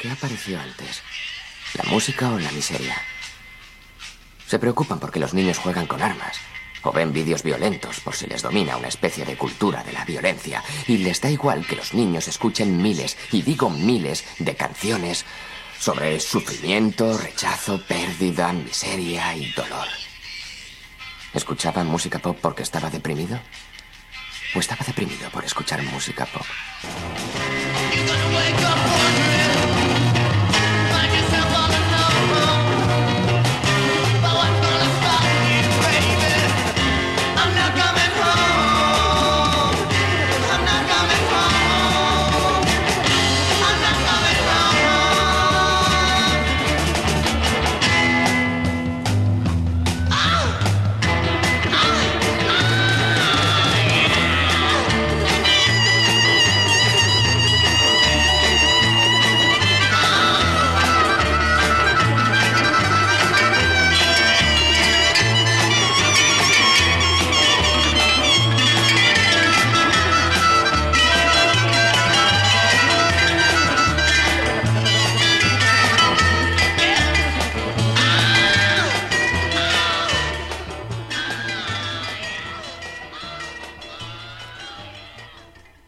¿Qué apareció antes? ¿La música o la miseria? Se preocupan porque los niños juegan con armas o ven vídeos violentos por si les domina una especie de cultura de la violencia y les da igual que los niños escuchen miles, y digo miles, de canciones sobre sufrimiento, rechazo, pérdida, miseria y dolor. ¿Escuchaban música pop porque estaba deprimido? ¿O estaba deprimido por escuchar música pop?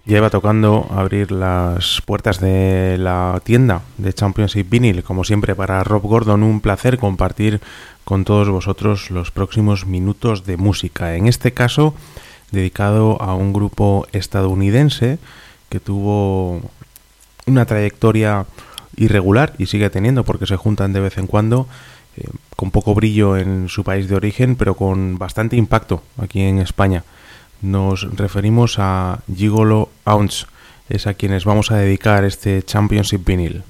Lleva tocando abrir las puertas de la tienda de Championship Vinyl. Como siempre, para Rob Gordon, un placer compartir con todos vosotros los próximos minutos de música. En este caso, dedicado a un grupo estadounidense que tuvo una trayectoria irregular y sigue teniendo porque se juntan de vez en cuando eh, con poco brillo en su país de origen pero con bastante impacto aquí en España nos referimos a Gigolo Ounce, es a quienes vamos a dedicar este Championship Vinyl.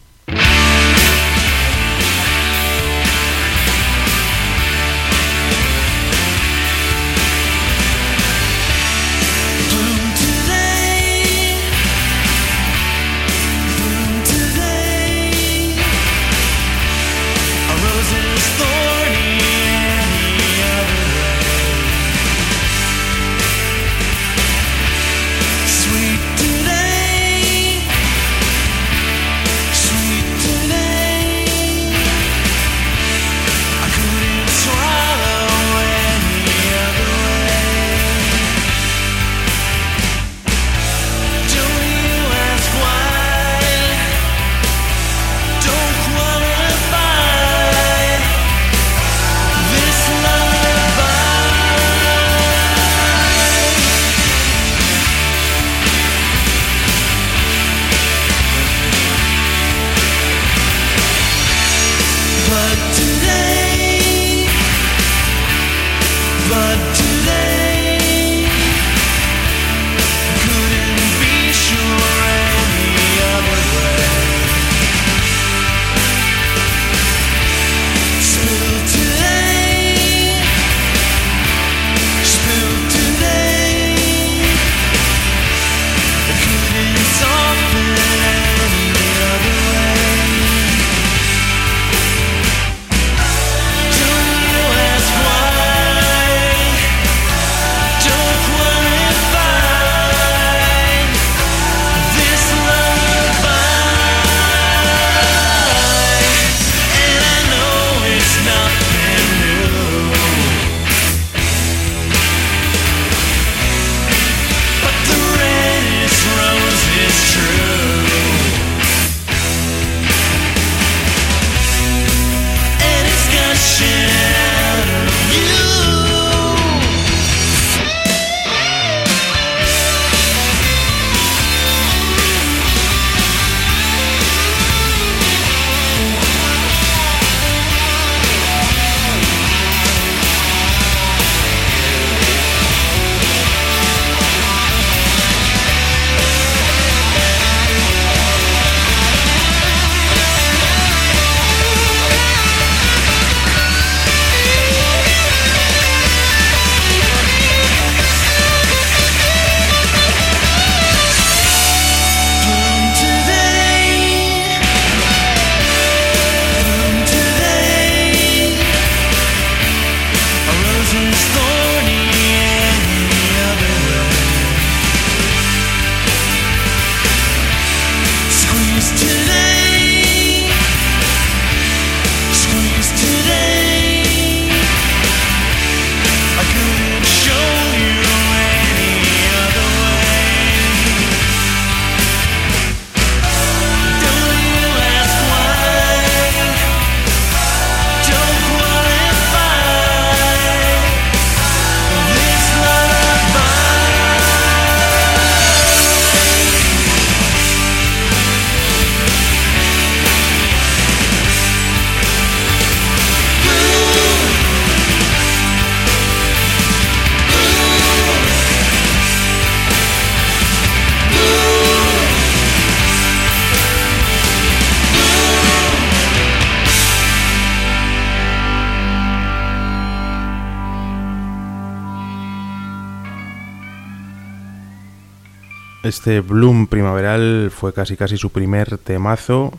Este Bloom primaveral fue casi casi su primer temazo.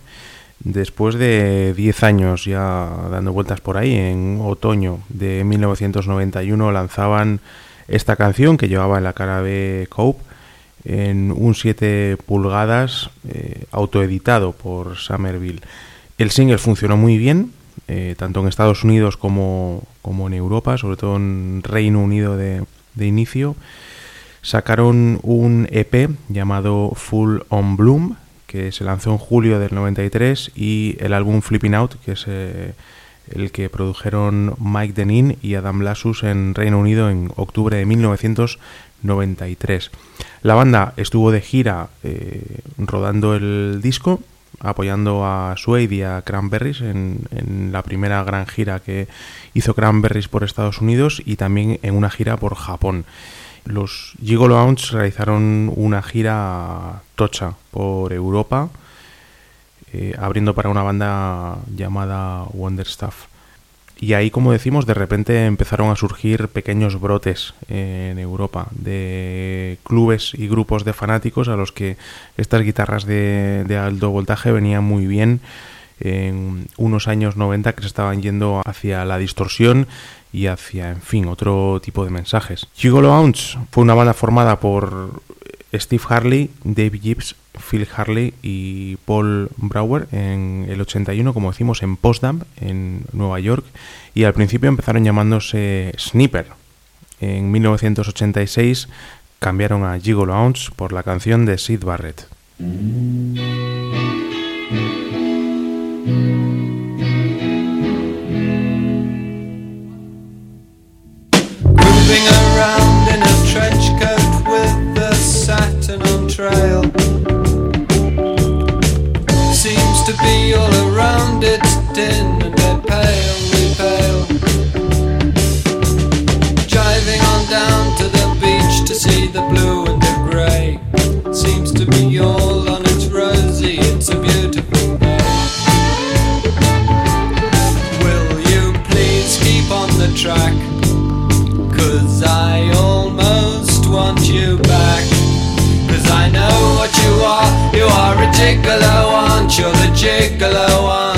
Después de 10 años ya dando vueltas por ahí, en otoño de 1991 lanzaban esta canción que llevaba en la cara de Cope en un 7 pulgadas eh, autoeditado por Somerville. El single funcionó muy bien, eh, tanto en Estados Unidos como, como, en Europa, sobre todo en Reino Unido de, de inicio. Sacaron un EP llamado Full on Bloom, que se lanzó en julio del 93, y el álbum Flipping Out, que es eh, el que produjeron Mike Denin y Adam Lassus en Reino Unido en octubre de 1993. La banda estuvo de gira eh, rodando el disco, apoyando a Suede y a Cranberries en, en, la primera gran gira que hizo Cranberries por Estados Unidos y también en una gira por Japón los Gigolo Lounge realizaron una gira tocha por Europa, eh, abriendo para una banda llamada Wonderstuff. Y ahí, como decimos, de repente empezaron a surgir pequeños brotes en Europa de clubes y grupos de fanáticos a los que estas guitarras de, de alto voltaje venían muy bien en unos años 90 que se estaban yendo hacia la distorsión y hacia, en fin, otro tipo de mensajes. Gigolo Ounce fue una banda formada por Steve Harley, Dave Gibbs, Phil Harley y Paul Brower en el 81, como decimos, en Potsdam, en Nueva York, y al principio empezaron llamándose Sniper. En 1986 cambiaron a Gigolo Ounce por la canción de Sid Barrett. Trail. Seems to be all around It's din and they're palely pale. Driving on down to the beach To see the blue and the grey. Seems to be all on its rosy It's a beautiful day. Will you please keep on the track? Cause I almost want you I know what you are. You are a gigolo, aren't you? The gigolo, aren't?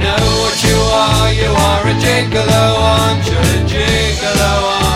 Know what you are, you are a gigolo want, you're a gigolo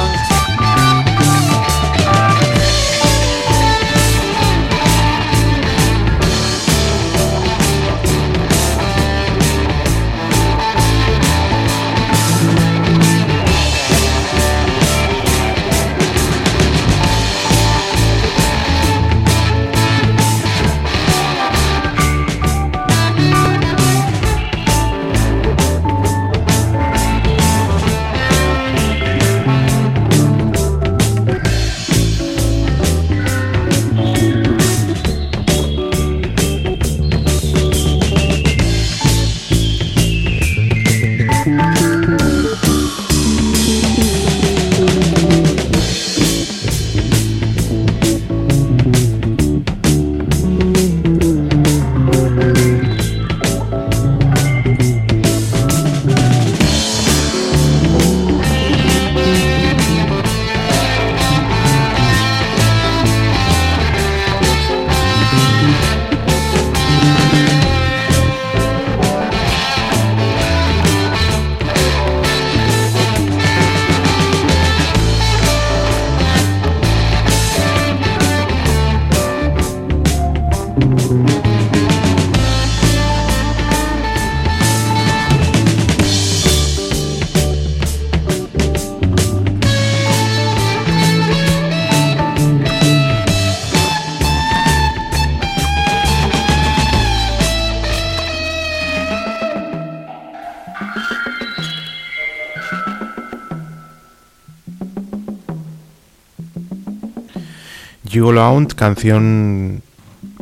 Gigolo canción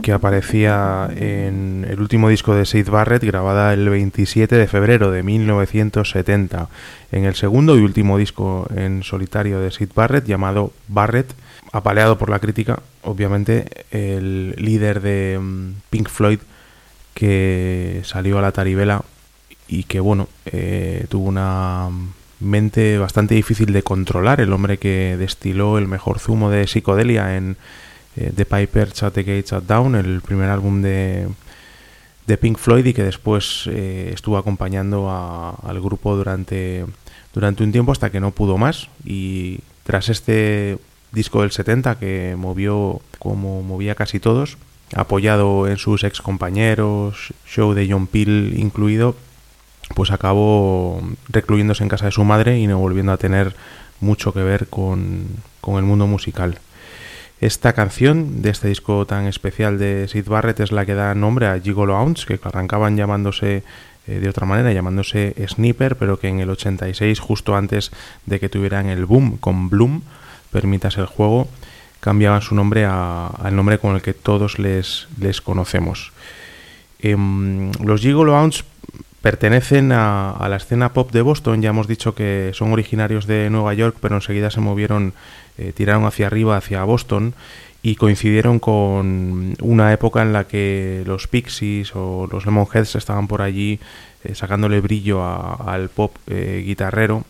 que aparecía en el último disco de Sid Barrett, grabada el 27 de febrero de 1970, en el segundo y último disco en solitario de Sid Barrett, llamado Barrett, apaleado por la crítica, obviamente, el líder de mm, Pink Floyd, que salió a la taribela y que, bueno, eh, tuvo una mente bastante difícil de controlar, el hombre que destiló el mejor zumo de psicodelia en eh, The Piper Shut the Gates Down, el primer álbum de, de Pink Floyd y que después eh, estuvo acompañando al grupo durante, durante un tiempo hasta que no pudo más. Y tras este disco del 70 que movió como movía casi todos, apoyado en sus ex compañeros, show de John Peel incluido, pues acabó recluyéndose en casa de su madre y no volviendo a tener mucho que ver con, el mundo musical. Esta canción de este disco tan especial de Sid Barrett es la que da nombre a Gigolo Ounce, que arrancaban llamándose eh, de otra manera, llamándose Sniper, pero que en el 86, justo antes de que tuvieran el boom con Bloom, permitas el juego, cambiaban su nombre al nombre con el que todos les, les conocemos. Em, los Gigolo Ounce Pertenecen a, la escena pop de Boston, ya hemos dicho que son originarios de Nueva York, pero enseguida se movieron, eh, tiraron hacia arriba, hacia Boston, y coincidieron con una época en la que los Pixies o los Lemonheads estaban por allí eh, sacándole brillo al pop eh, guitarrero.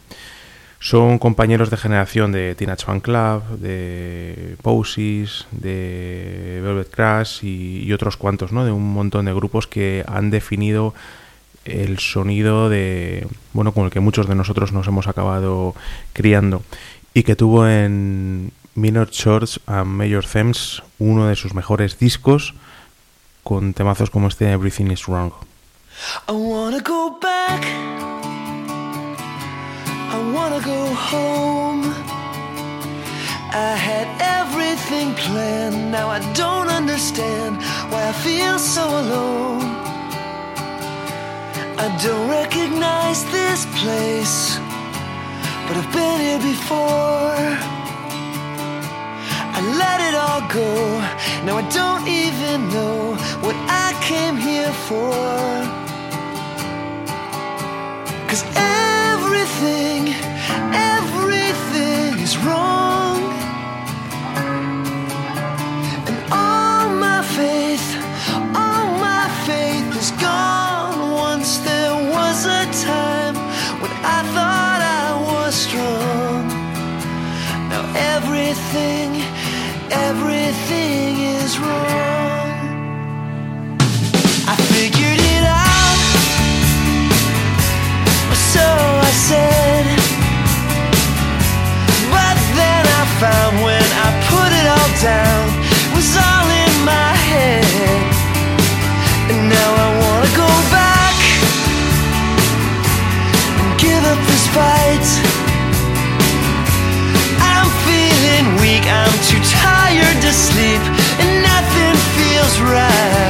Son compañeros de generación de Teenage Fan Club, de Posies, de Velvet Crash y, y, otros cuantos, ¿no? De un montón de grupos que han definido el sonido de bueno con el que muchos de nosotros nos hemos acabado criando y que tuvo en Minor Chords and Major Themes uno de sus mejores discos con temazos como este Everything is Wrong. I wanna go back. I wanna go home. I had everything planned. Now I don't understand why I feel so alone. I don't recognize this place, but I've been here before. I let it all go, now I don't even know what I came here for. Cause everything, down, was all in my head. And now I wanna go back and give up this fight. I'm feeling weak, I'm too tired to sleep, and nothing feels right.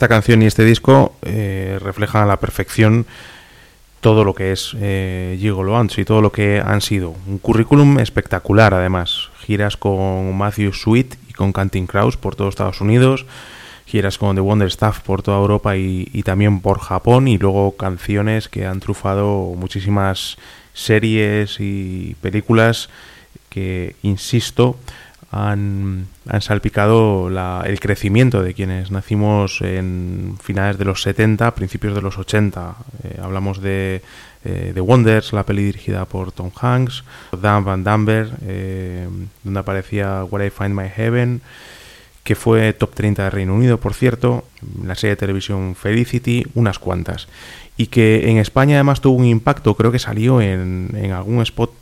Esta canción y este disco eh, reflejan a la perfección todo lo que es eh, Gigolo y todo lo que han sido. Un currículum espectacular, además. Giras con Matthew Sweet y con Canting Crows por todo Estados Unidos. Giras con The Wonder Stuff por toda Europa y, y también por Japón. Y luego canciones que han trufado muchísimas series y películas que, insisto, han, han salpicado la- el crecimiento de quienes nacimos en finales de los 70, principios de los 80. Eh, hablamos de eh, The Wonders, la peli dirigida por Tom Hanks, Dan Van Damber, eh, donde aparecía Where I Find My Heaven, que fue top 30 de Reino Unido, por cierto, la serie de televisión Felicity, unas cuantas. Y que en España además tuvo un impacto, creo que salió en, en algún spot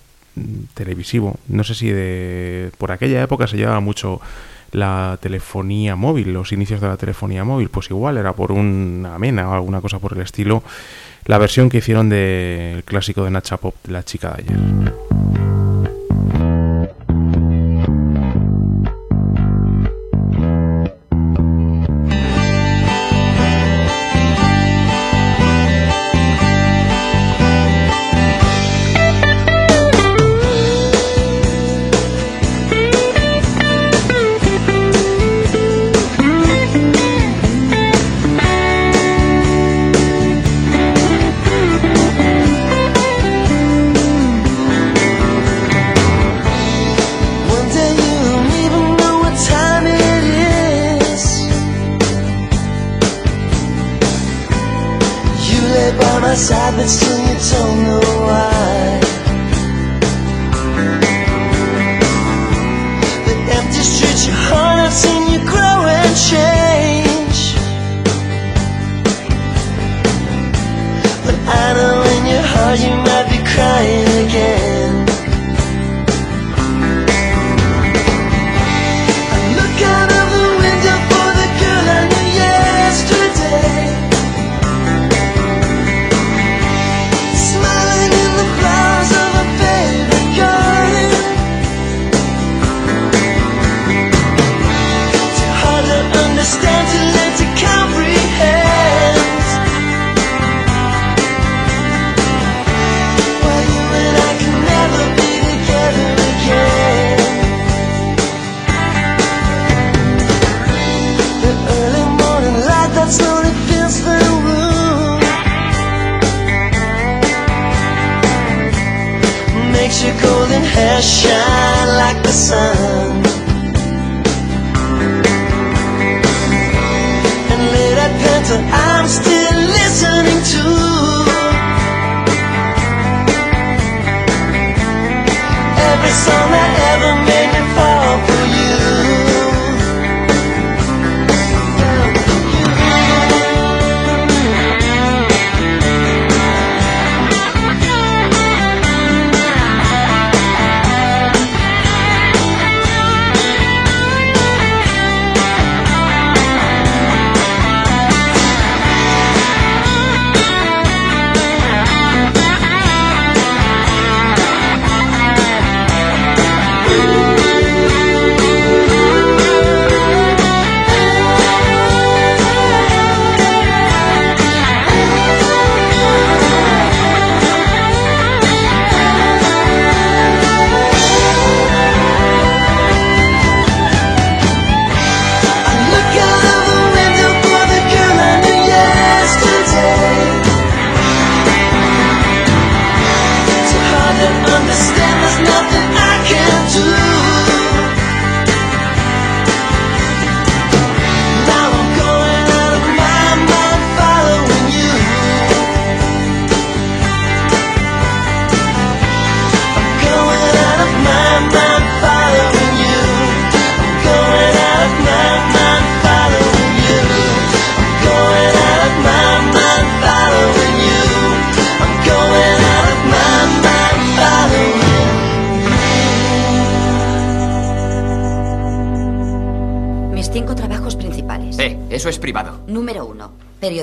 televisivo. No sé si de por aquella época se llevaba mucho la telefonía móvil, los inicios de la telefonía móvil, pues igual era por una mena o alguna cosa por el estilo. La versión que hicieron del clásico de Nacha Pop, La chica de ayer.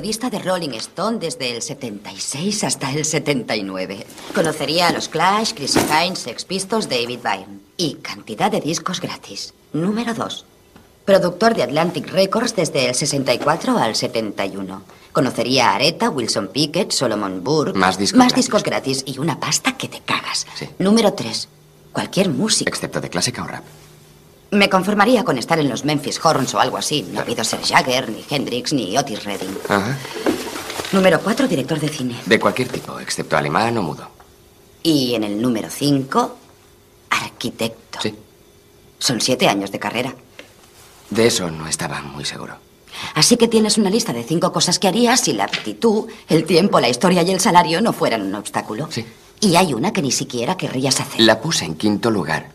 De Rolling Stone desde el 76 hasta el 79. Conocería a los Clash, Chris Hines, Sex Pistols, David Byrne. Y cantidad de discos gratis. Número dos. Productor de Atlantic Records desde el 64 al 71. Conocería a Aretha, Wilson Pickett, Solomon Burke. Más discos Más gratis. discos gratis y una pasta que te cagas. Sí. Número tres. Cualquier música. Excepto de clásica o rap. Me conformaría con estar en los Memphis Horns o algo así. No ha habido ser Jagger, ni Hendrix, ni Otis Redding. Ajá. Número 4, director de cine. De cualquier tipo, excepto alemán o mudo. Y en el número 5, arquitecto. Sí. Son siete años de carrera. De eso no estaba muy seguro. Así que tienes una lista de cinco cosas que harías si la aptitud, el tiempo, la historia y el salario no fueran un obstáculo. Sí. Y hay una que ni siquiera querrías hacer. La puse en quinto lugar.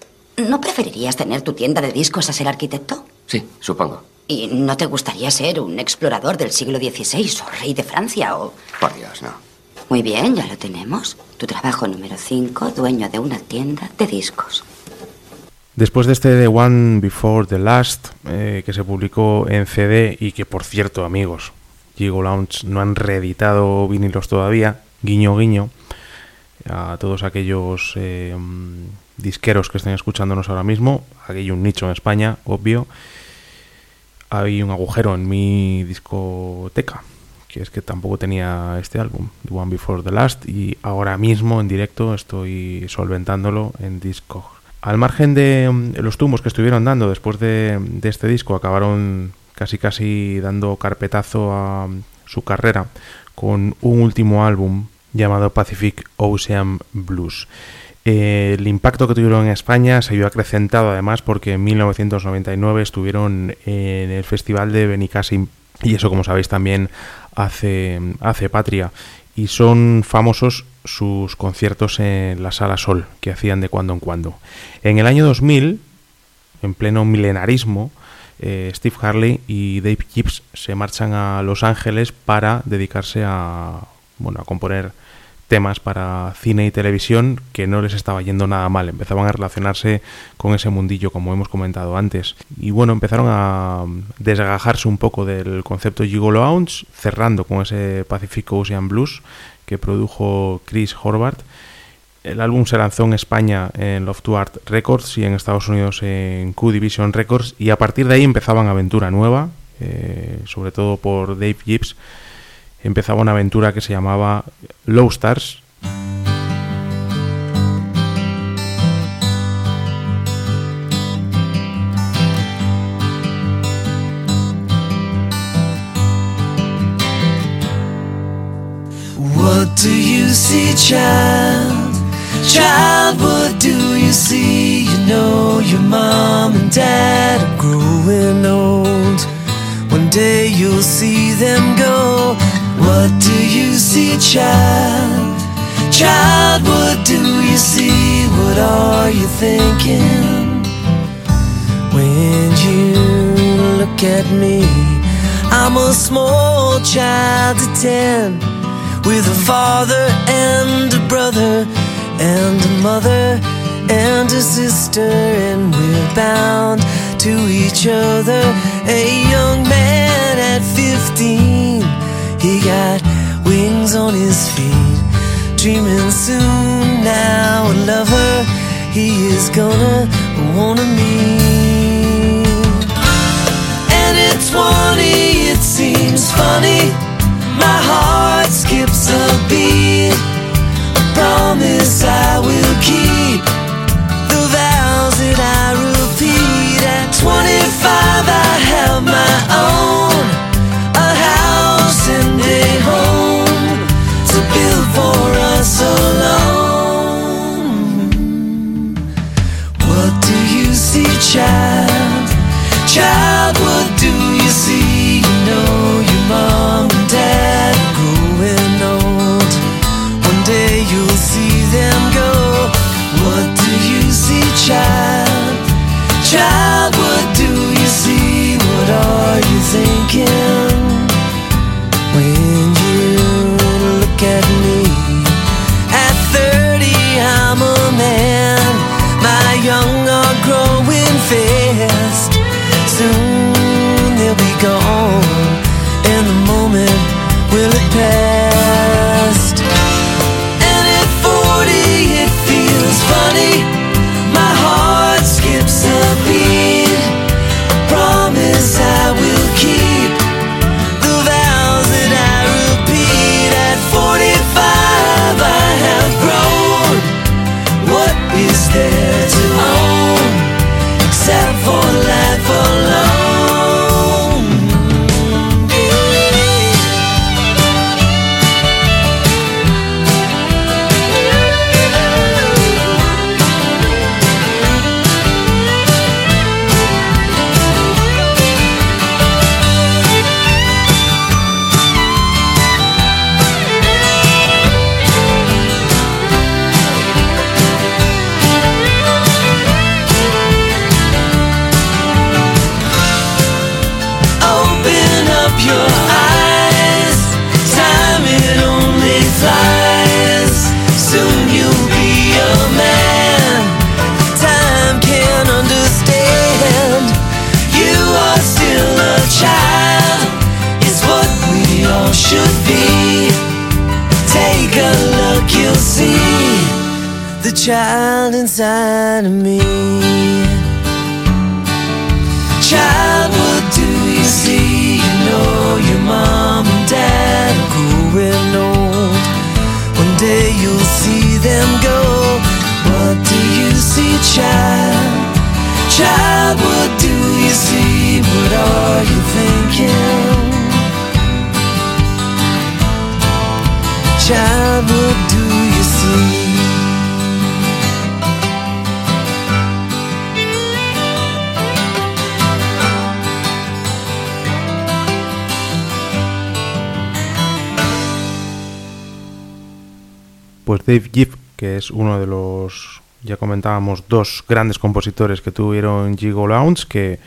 ¿No preferirías tener tu tienda de discos a ser arquitecto? Sí, supongo. ¿Y no te gustaría ser un explorador del siglo XVI o rey de Francia o... Por Dios, no. Muy bien, ya lo tenemos. Tu trabajo número 5, dueño de una tienda de discos. Después de este The One Before the Last, eh, que se publicó en CD y que, por cierto, amigos, Gigo Lounge no han reeditado vinilos todavía, guiño guiño, a todos aquellos eh, disqueros que estén escuchándonos ahora mismo, aquí hay un nicho en España, obvio, hay un agujero en mi discoteca, que es que tampoco tenía este álbum, The One Before the Last, y ahora mismo en directo estoy solventándolo en disco. Al margen de mm, los tumbos que estuvieron dando después de, de este disco, acabaron casi casi dando carpetazo a su carrera con un último álbum llamado Pacific Ocean Blues. El impacto que tuvieron en España se vio acrecentado además porque en 1999 estuvieron en el Festival de Benicassim y eso como sabéis también hace, hace patria y son famosos sus conciertos en la Sala Sol que hacían de cuando en cuando. En el año 2000, en pleno milenarismo, eh, Steve Harley y Dave Gibbs se marchan a Los Ángeles para dedicarse a, bueno, a componer temas para cine y televisión que no les estaba yendo nada mal. Empezaban a relacionarse con ese mundillo, como hemos comentado antes. Y bueno, empezaron a desgajarse un poco del concepto Gigolo Ounce, cerrando con ese Pacific Ocean Blues que produjo Chris Horvath. El álbum se lanzó en España en Love to Art Records y en Estados Unidos en Q Division Records y a partir de ahí empezaban aventura nueva, eh, sobre todo por Dave Gibbs. Empezaba una aventura que se llamaba Low Stars. What do you see, child? Child, what do you see? You know your mom and dad are growing old. One day you'll see them go. What do you see, child? Child, what do you see? What are you thinking? When you look at me, I'm a small child of ten with a father and a brother and a mother and a sister, and we're bound to each other. A young man at 15, he got wings on his feet, dreaming soon now a lover he is gonna wanna meet. And at 20, it seems funny. My heart skips a beat. I promise I will keep the vows that I repeat. At 25, young are growing fast. Soon they'll be gone, and the moment will it pass? See the child inside of me. Child, what do you see? You know your mom and dad are growing old. One day you'll see them go. What do you see, child? Child, what do you see? What are you thinking? Child, what do Pues Dave Gibb, que es uno de los, ya comentábamos, dos grandes compositores que tuvieron Gigo Lounge, que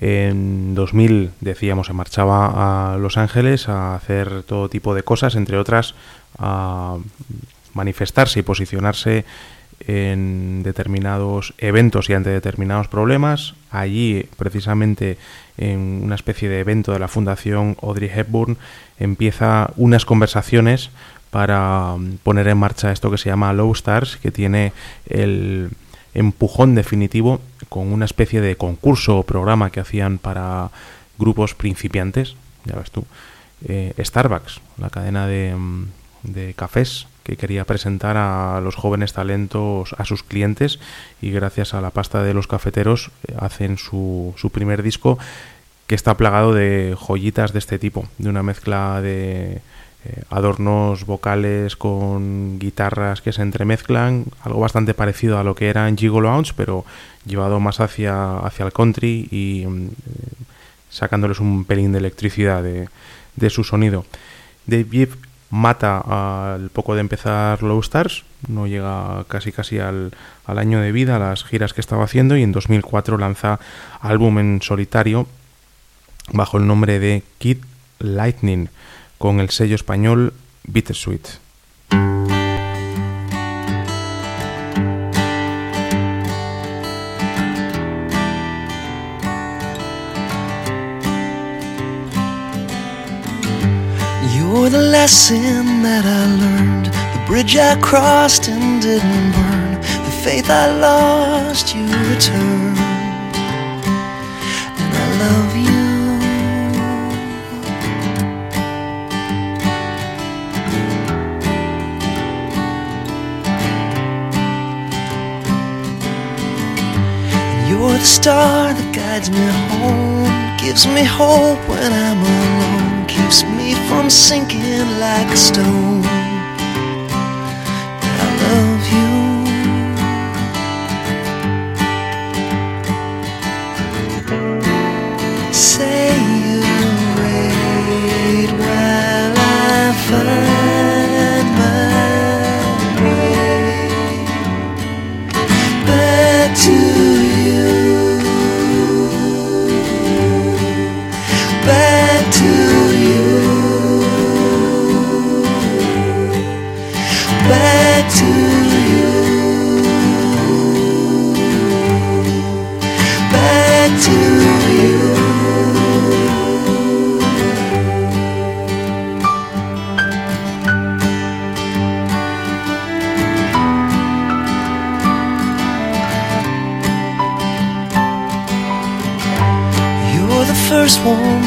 en 2000, decíamos, se marchaba a Los Ángeles a hacer todo tipo de cosas, entre otras a manifestarse y posicionarse en determinados eventos y ante determinados problemas. Allí, precisamente en una especie de evento de la Fundación Audrey Hepburn, empieza unas conversaciones para mm, poner en marcha esto que se llama Low Stars, que tiene el empujón definitivo con una especie de concurso o programa que hacían para grupos principiantes, ya ves tú, eh, Starbucks, la cadena de, mm, de cafés que quería presentar a los jóvenes talentos a sus clientes y gracias a la pasta de los cafeteros eh, hacen su, su primer disco que está plagado de joyitas de este tipo, de una mezcla de eh, adornos vocales con guitarras que se entremezclan, algo bastante parecido a lo que era en Lounge, pero llevado más hacia, hacia el country y mm, eh, sacándoles un pelín de electricidad de, de su sonido. Dave mata al poco de empezar Low Stars, no llega casi casi al, al año de vida, a las giras que estaba haciendo, y en 2004 lanza álbum en solitario bajo el nombre de Kid Lightning con el sello español Bittersweet. You're the lesson that I learned, the bridge I crossed and didn't burn, the faith I lost, you returned. And I love you. And You're the star that guides me home, gives me hope when I'm alone, keeps me from sinking like a stone. I love you. Say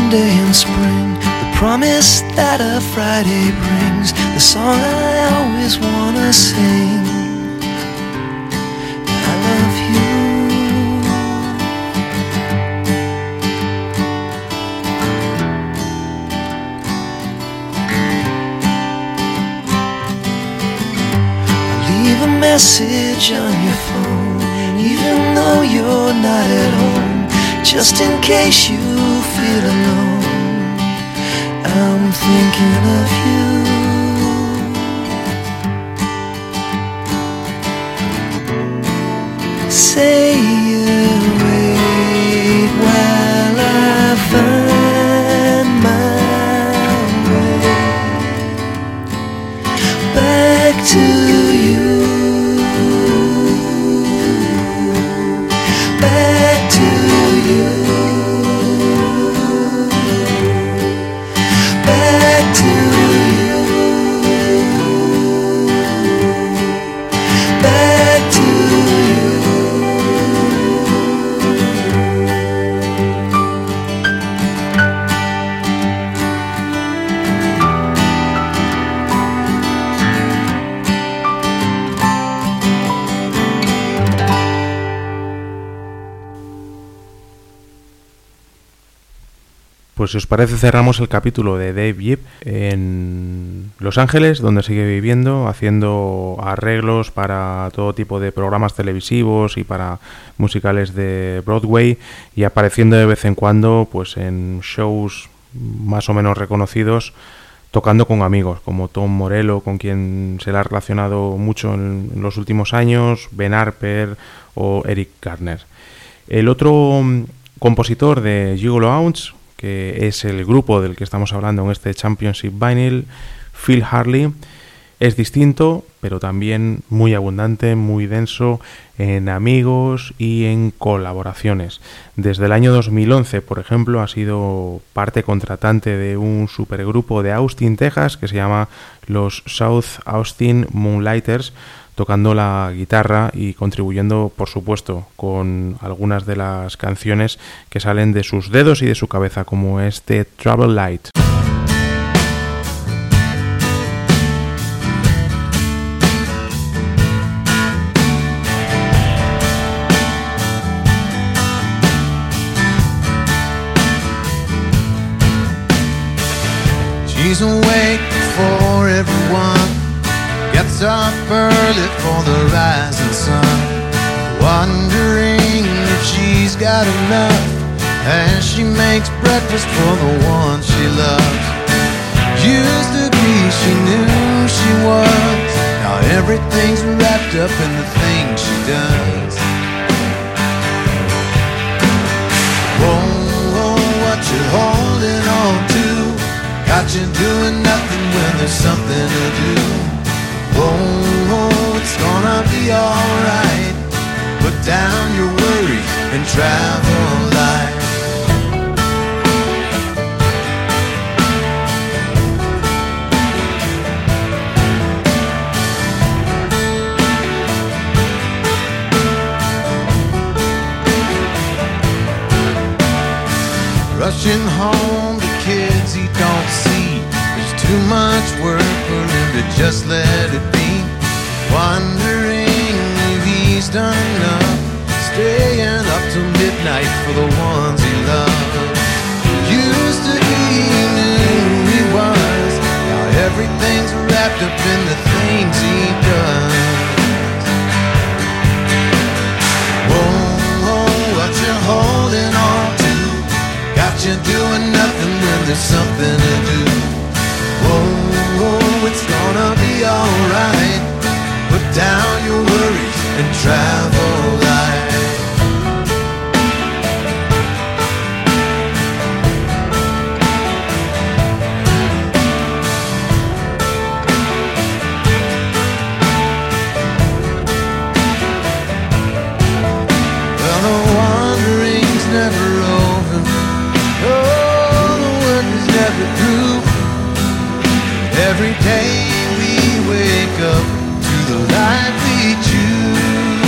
warm day in spring, the promise that a Friday brings, the song I always wanna sing. I love you. Leave a message on your phone, even though you're not at home, just in case you feel alone. I'm thinking of you. Say you Pues si os parece cerramos el capítulo de Dave Yip en Los Ángeles, donde sigue viviendo, haciendo arreglos para todo tipo de programas televisivos y para musicales de Broadway y apareciendo de vez en cuando pues en shows más o menos reconocidos tocando con amigos como Tom Morello, con quien se le ha relacionado mucho en, en los últimos años, Ben Harper o Eric Garner. El otro mm, compositor de Gigolo Ounce, que es el grupo del que estamos hablando en este Championship Vinyl, Phil Harley, es distinto, pero también muy abundante, muy denso en amigos y en colaboraciones. Desde el año 2011, por ejemplo, ha sido parte contratante de un supergrupo de Austin, Texas, que se llama los South Austin Moonlighters, tocando la guitarra y contribuyendo, por supuesto, con algunas de las canciones que salen de sus dedos y de su cabeza, como este Trouble Light. Gets up early for the rising sun. Wondering if she's got enough. As she makes breakfast for the one she loves. Used to be, she knew she was. Now everything's wrapped up in the things she does. Whoa, whoa, what you holding on to? Got you doing nothing when there's something to do. Whoa, it's gonna be alright. Put down your worries and travel light. Rushing home to kids he don't see. There's too much work for to just let it be. Wondering if he's done enough. Staying up till midnight for the ones he loves. Used to he knew he was. Now everything's wrapped up in the things he does. Whoa, whoa, what you holding on to? Got you doing nothing when there's something to do. It's gonna be alright. Put down your worries and travel light. Day we wake up to the life we choose.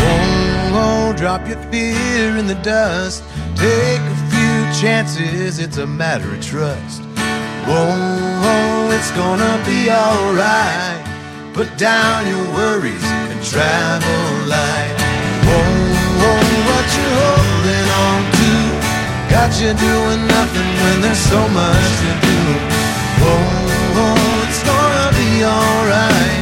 Whoa, whoa, drop your fear in the dust. Take a few chances, it's a matter of trust. Whoa, whoa, it's gonna be alright. Put down your worries and travel light. Whoa, whoa, what you holding on to? Got you doing nothing when there's so much to do. Whoa, whoa, it's gonna be alright.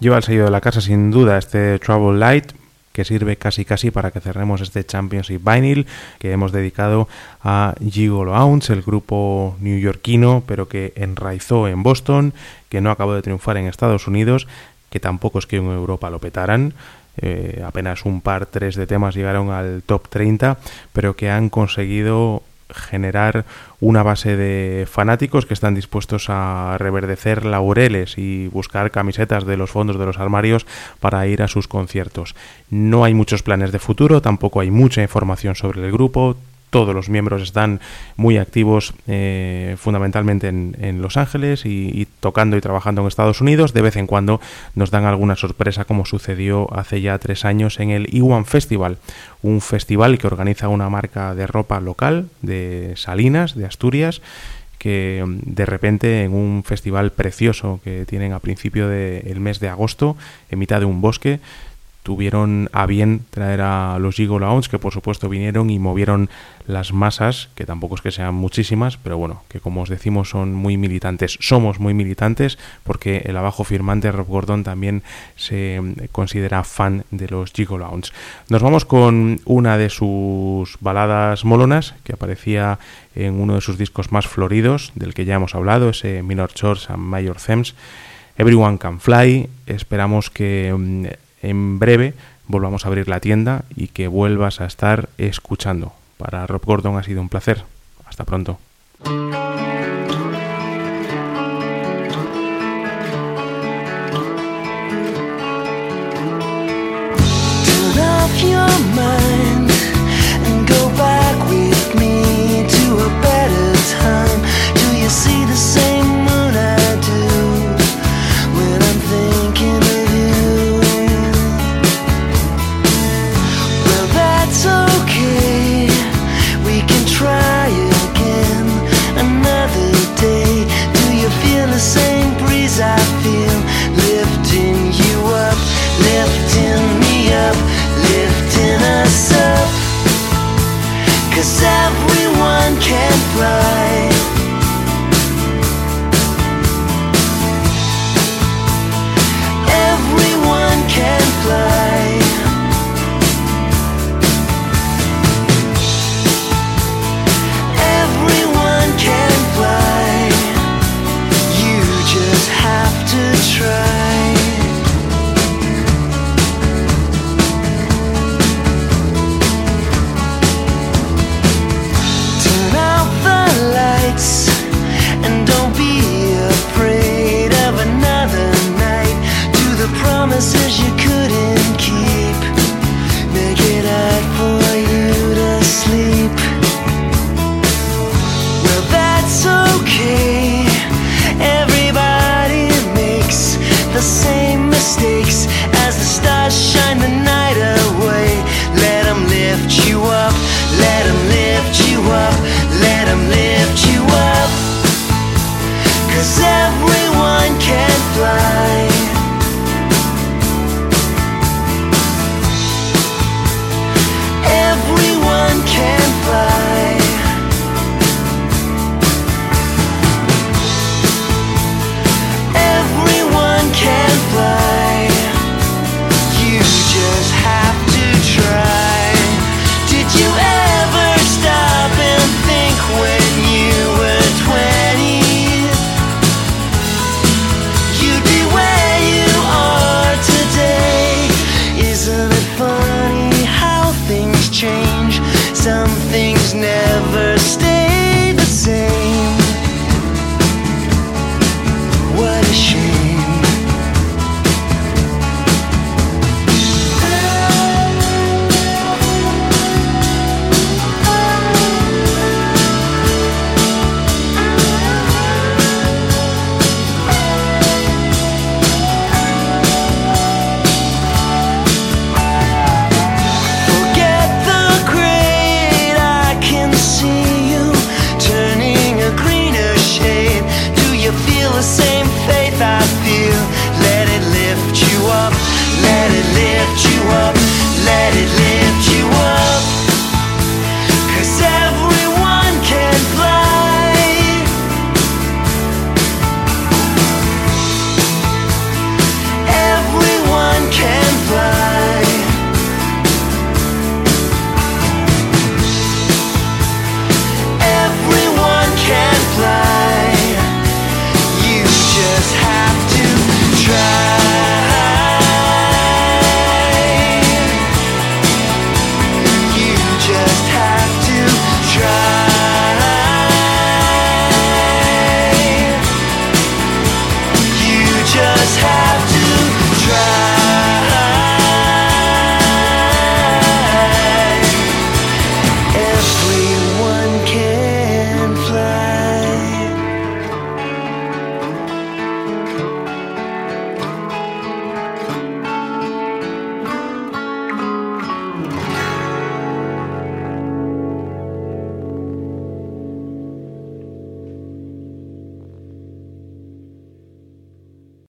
Lleva el sello de la casa sin duda este Trouble Light que sirve casi casi para que cerremos este Championship Vinyl que hemos dedicado a Gigolo Ounce, el grupo neoyorquino pero que enraizó en Boston, que no acabó de triunfar en Estados Unidos, que tampoco es que en Europa lo petaran, eh, apenas un par, tres de temas llegaron al top 30, pero que han conseguido generar una base de fanáticos que están dispuestos a reverdecer laureles y buscar camisetas de los fondos de los armarios para ir a sus conciertos. No hay muchos planes de futuro, tampoco hay mucha información sobre el grupo, todos los miembros están muy activos eh, fundamentalmente en, en Los Ángeles y, tocando y trabajando en Estados Unidos. De vez en cuando nos dan alguna sorpresa como sucedió hace ya tres años en el Iwan Festival, un festival que organiza una marca de ropa local de Salinas, de Asturias, que mm, de repente en un festival precioso que tienen a principio del mes de agosto, en mitad de un bosque, tuvieron a bien traer a los Gigo Lounge, que por supuesto vinieron y movieron las masas, que tampoco es que sean muchísimas, pero bueno, que como os decimos son muy militantes, somos muy militantes, porque el abajo firmante Rob Gordon también se considera fan de los Gigo Lounge. Nos vamos con una de sus baladas molonas, que aparecía en uno de sus discos más floridos, del que ya hemos hablado, ese Minor Chords and Major Themes, Everyone Can Fly, esperamos que mm, en breve volvamos a abrir la tienda y que vuelvas a estar escuchando. Para Rob Gordon ha sido un placer. Hasta pronto.